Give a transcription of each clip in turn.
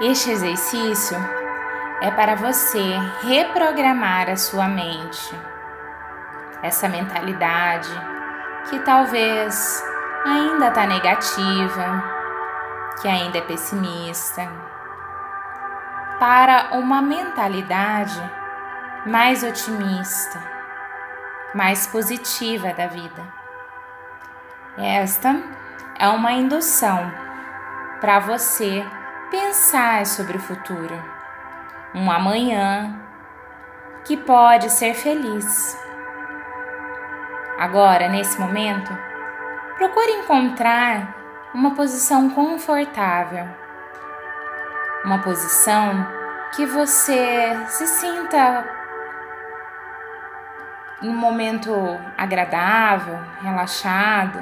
Este exercício é para você reprogramar a sua mente, essa mentalidade que talvez ainda está negativa, que ainda é pessimista, para uma mentalidade mais otimista, mais positiva da vida. Esta é uma indução para você pensar sobre o futuro, um amanhã que pode ser feliz. Agora, nesse momento, procure encontrar uma posição confortável, uma posição que você se sinta em um momento agradável, relaxado.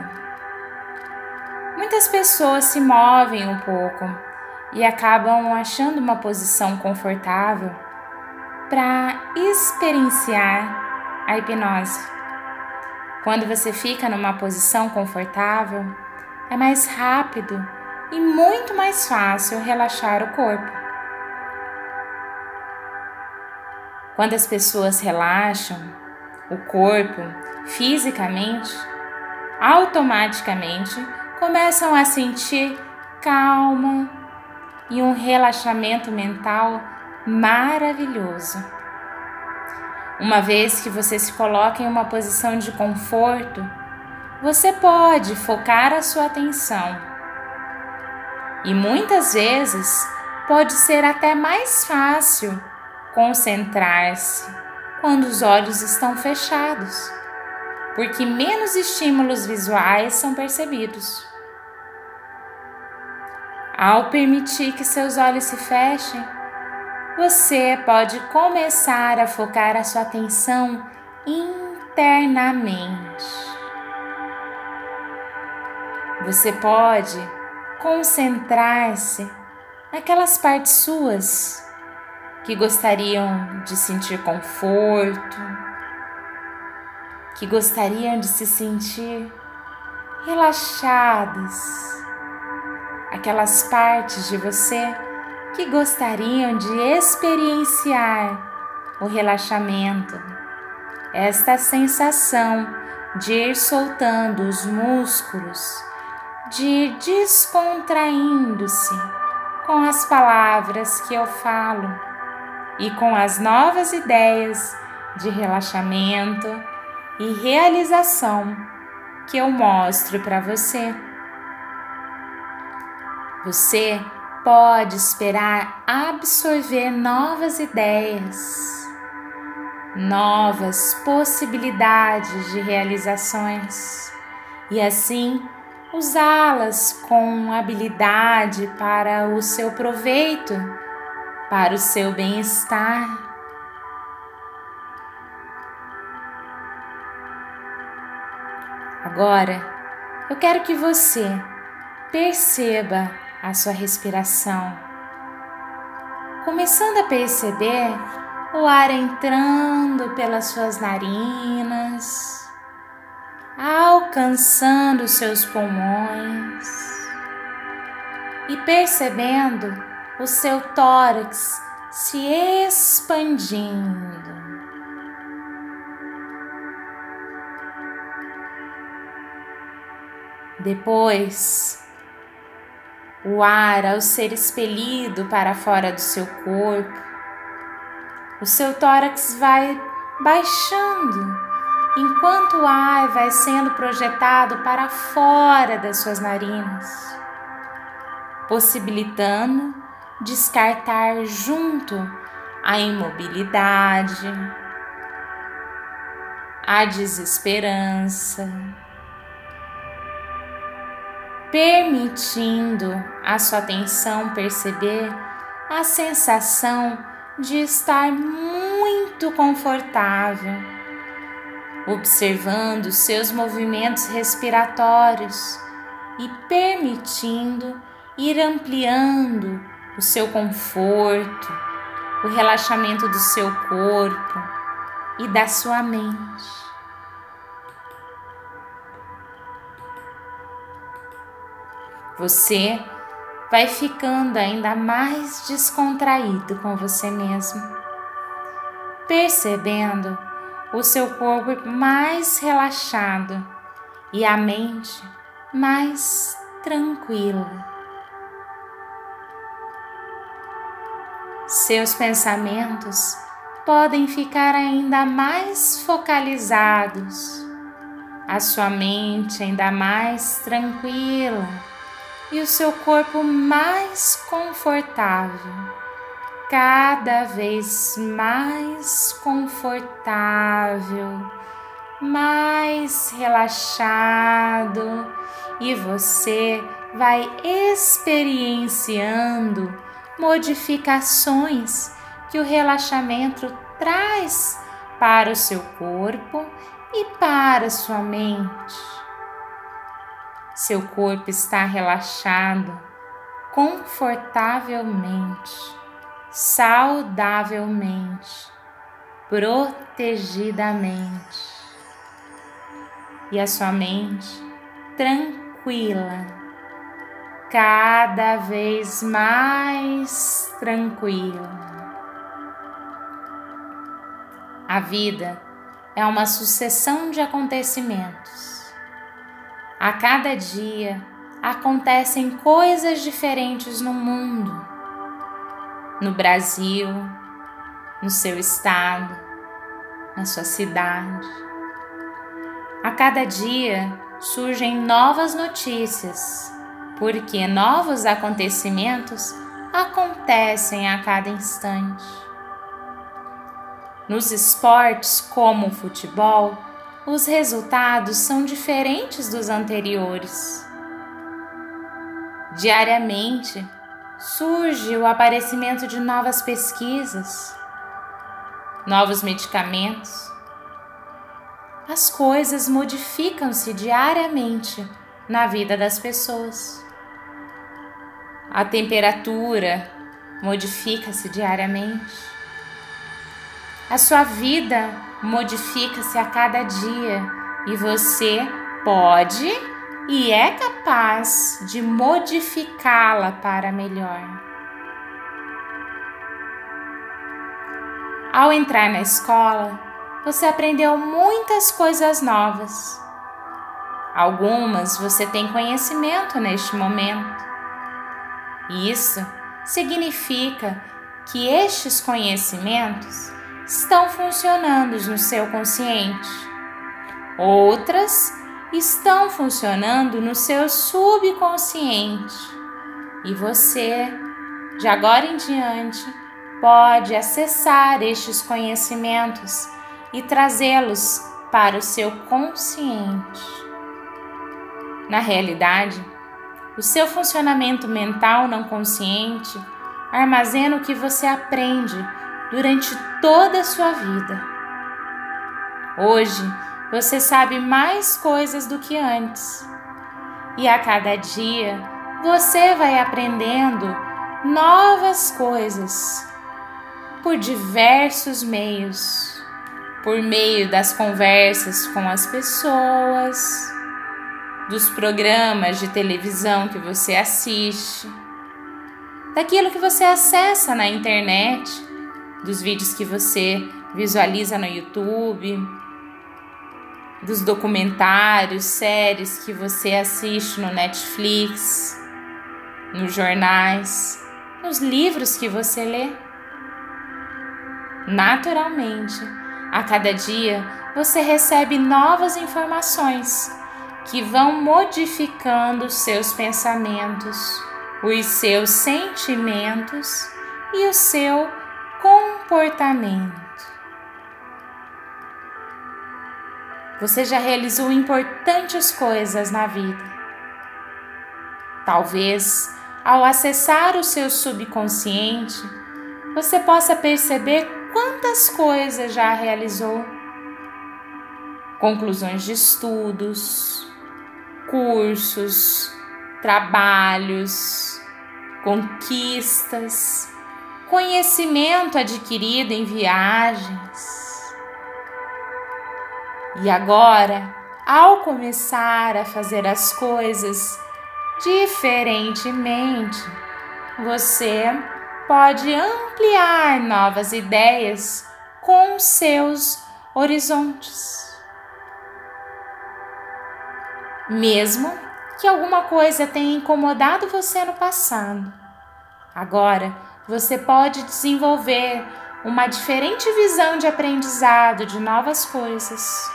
Muitas pessoas se movem um pouco e acabam achando uma posição confortável para experienciar a hipnose. Quando você fica numa posição confortável, é mais rápido e muito mais fácil relaxar o corpo. Quando as pessoas relaxam o corpo fisicamente, automaticamente começam a sentir calma, e um relaxamento mental maravilhoso. Uma vez que você se coloca em uma posição de conforto, você pode focar a sua atenção. E muitas vezes pode ser até mais fácil concentrar-se quando os olhos estão fechados, porque menos estímulos visuais são percebidos. Ao permitir que seus olhos se fechem, você pode começar a focar a sua atenção internamente. Você pode concentrar-se naquelas partes suas que gostariam de sentir conforto, que gostariam de se sentir relaxadas aquelas partes de você que gostariam de experienciar o relaxamento, esta sensação de ir soltando os músculos, de ir descontraindo-se com as palavras que eu falo e com as novas ideias de relaxamento e realização que eu mostro para você. Você pode esperar absorver novas ideias, novas possibilidades de realizações e assim usá-las com habilidade para o seu proveito, para o seu bem-estar. Agora, eu quero que você perceba a sua respiração, começando a perceber o ar entrando pelas suas narinas, alcançando seus pulmões e percebendo o seu tórax se expandindo. Depois, o ar ao ser expelido para fora do seu corpo, o seu tórax vai baixando enquanto o ar vai sendo projetado para fora das suas narinas, possibilitando descartar junto a imobilidade, a desesperança permitindo a sua atenção perceber a sensação de estar muito confortável, observando seus movimentos respiratórios e permitindo ir ampliando o seu conforto, o relaxamento do seu corpo e da sua mente. Você vai ficando ainda mais descontraído com você mesmo, percebendo o seu corpo mais relaxado e a mente mais tranquila. Seus pensamentos podem ficar ainda mais focalizados, a sua mente ainda mais tranquila e o seu corpo mais confortável, cada vez mais confortável, mais relaxado e você vai experienciando modificações que o relaxamento traz para o seu corpo e para sua mente. Seu corpo está relaxado confortavelmente, saudavelmente, protegidamente. E a sua mente tranquila, cada vez mais tranquila. A vida é uma sucessão de acontecimentos a cada dia acontecem coisas diferentes no mundo, no Brasil, no seu estado, na sua cidade. A cada dia surgem novas notícias, porque novos acontecimentos acontecem a cada instante. Nos esportes como o futebol, os resultados são diferentes dos anteriores. Diariamente surge o aparecimento de novas pesquisas, novos medicamentos. As coisas modificam-se diariamente na vida das pessoas. A temperatura modifica-se diariamente. A sua vida modifica-se a cada dia e você pode e é capaz de modificá-la para melhor. Ao entrar na escola, você aprendeu muitas coisas novas. Algumas você tem conhecimento neste momento. Isso significa que estes conhecimentos estão funcionando no seu consciente. Outras estão funcionando no seu subconsciente. E você, de agora em diante, pode acessar estes conhecimentos e trazê-los para o seu consciente. Na realidade, o seu funcionamento mental não consciente armazena o que você aprende durante toda a sua vida. Hoje você sabe mais coisas do que antes, e a cada dia você vai aprendendo novas coisas por diversos meios por meio das conversas com as pessoas, dos programas de televisão que você assiste, daquilo que você acessa na internet dos vídeos que você visualiza no YouTube, dos documentários, séries que você assiste no Netflix, nos jornais, nos livros que você lê. Naturalmente, a cada dia você recebe novas informações que vão modificando os seus pensamentos, os seus sentimentos e o seu comportamento. Você já realizou importantes coisas na vida. Talvez, ao acessar o seu subconsciente, você possa perceber quantas coisas já realizou. Conclusões de estudos, cursos, trabalhos, conquistas conhecimento adquirido em viagens. E agora, ao começar a fazer as coisas diferentemente, você pode ampliar novas ideias com seus horizontes. Mesmo que alguma coisa tenha incomodado você no passado, agora você pode desenvolver uma diferente visão de aprendizado de novas coisas,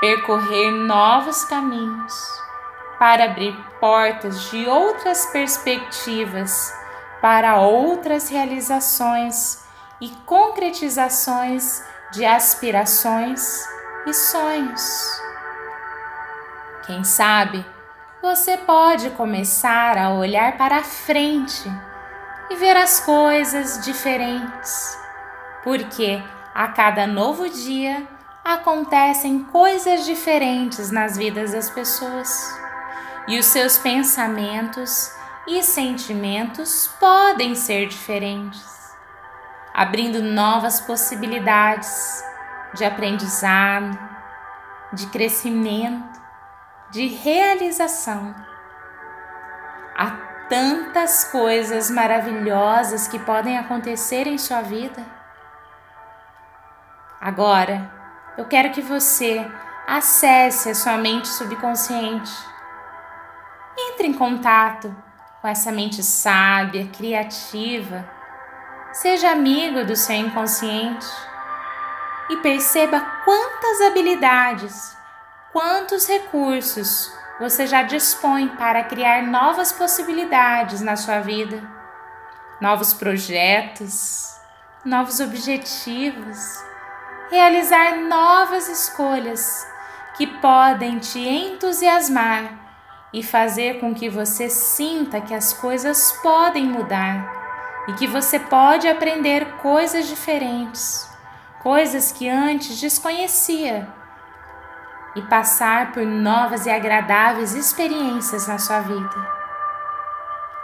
percorrer novos caminhos para abrir portas de outras perspectivas para outras realizações e concretizações de aspirações e sonhos. Quem sabe você pode começar a olhar para frente e ver as coisas diferentes, porque a cada novo dia acontecem coisas diferentes nas vidas das pessoas e os seus pensamentos e sentimentos podem ser diferentes, abrindo novas possibilidades de aprendizado, de crescimento, de realização. Tantas coisas maravilhosas que podem acontecer em sua vida. Agora, eu quero que você acesse a sua mente subconsciente. Entre em contato com essa mente sábia, criativa. Seja amigo do seu inconsciente e perceba quantas habilidades, quantos recursos você já dispõe para criar novas possibilidades na sua vida, novos projetos, novos objetivos, realizar novas escolhas que podem te entusiasmar e fazer com que você sinta que as coisas podem mudar e que você pode aprender coisas diferentes, coisas que antes desconhecia e passar por novas e agradáveis experiências na sua vida.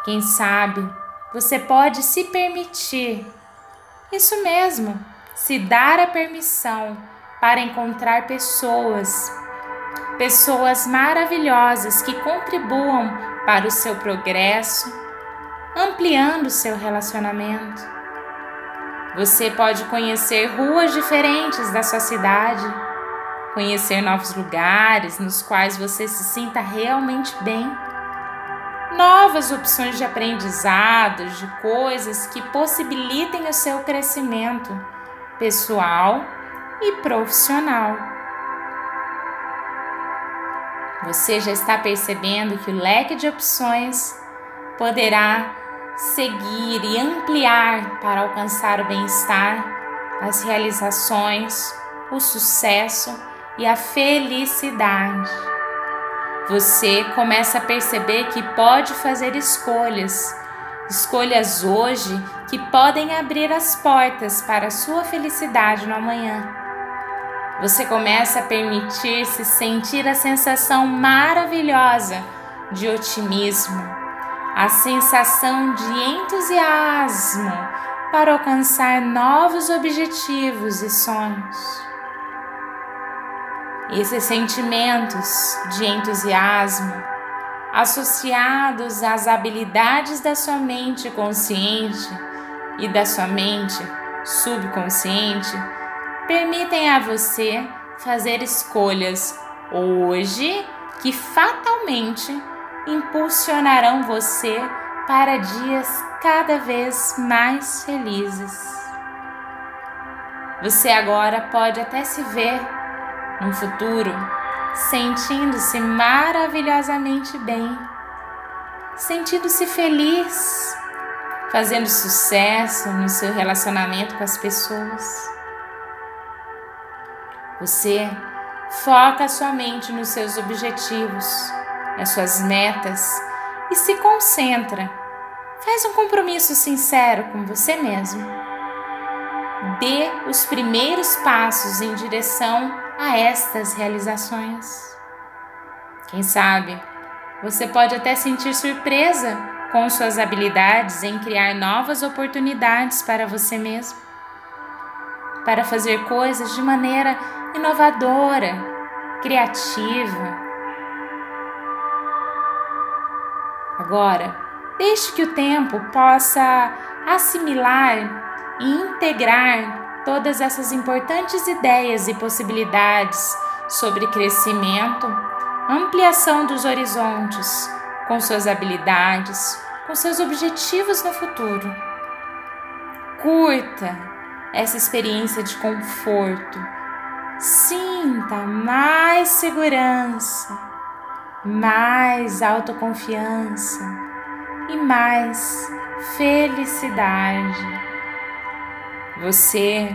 Quem sabe você pode se permitir, isso mesmo, se dar a permissão para encontrar pessoas pessoas maravilhosas que contribuam para o seu progresso, ampliando o seu relacionamento. Você pode conhecer ruas diferentes da sua cidade, conhecer novos lugares nos quais você se sinta realmente bem, novas opções de aprendizado, de coisas que possibilitem o seu crescimento pessoal e profissional. Você já está percebendo que o leque de opções poderá seguir e ampliar para alcançar o bem-estar, as realizações, o sucesso e a felicidade. Você começa a perceber que pode fazer escolhas, escolhas hoje que podem abrir as portas para a sua felicidade no amanhã. Você começa a permitir-se sentir a sensação maravilhosa de otimismo, a sensação de entusiasmo para alcançar novos objetivos e sonhos. Esses sentimentos de entusiasmo, associados às habilidades da sua mente consciente e da sua mente subconsciente, permitem a você fazer escolhas hoje que fatalmente impulsionarão você para dias cada vez mais felizes. Você agora pode até se ver no futuro sentindo-se maravilhosamente bem, sentindo-se feliz, fazendo sucesso no seu relacionamento com as pessoas. Você foca sua mente nos seus objetivos, nas suas metas e se concentra. Faz um compromisso sincero com você mesmo. Dê os primeiros passos em direção a estas realizações. Quem sabe você pode até sentir surpresa com suas habilidades em criar novas oportunidades para você mesmo, para fazer coisas de maneira inovadora, criativa. Agora, Deixe que o tempo possa assimilar e integrar todas essas importantes ideias e possibilidades sobre crescimento, ampliação dos horizontes, com suas habilidades, com seus objetivos no futuro. Curta essa experiência de conforto. Sinta mais segurança, mais autoconfiança e mais felicidade. Você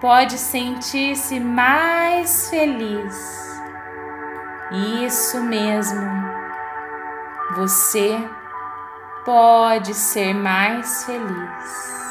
pode sentir-se mais feliz. Isso mesmo. Você pode ser mais feliz.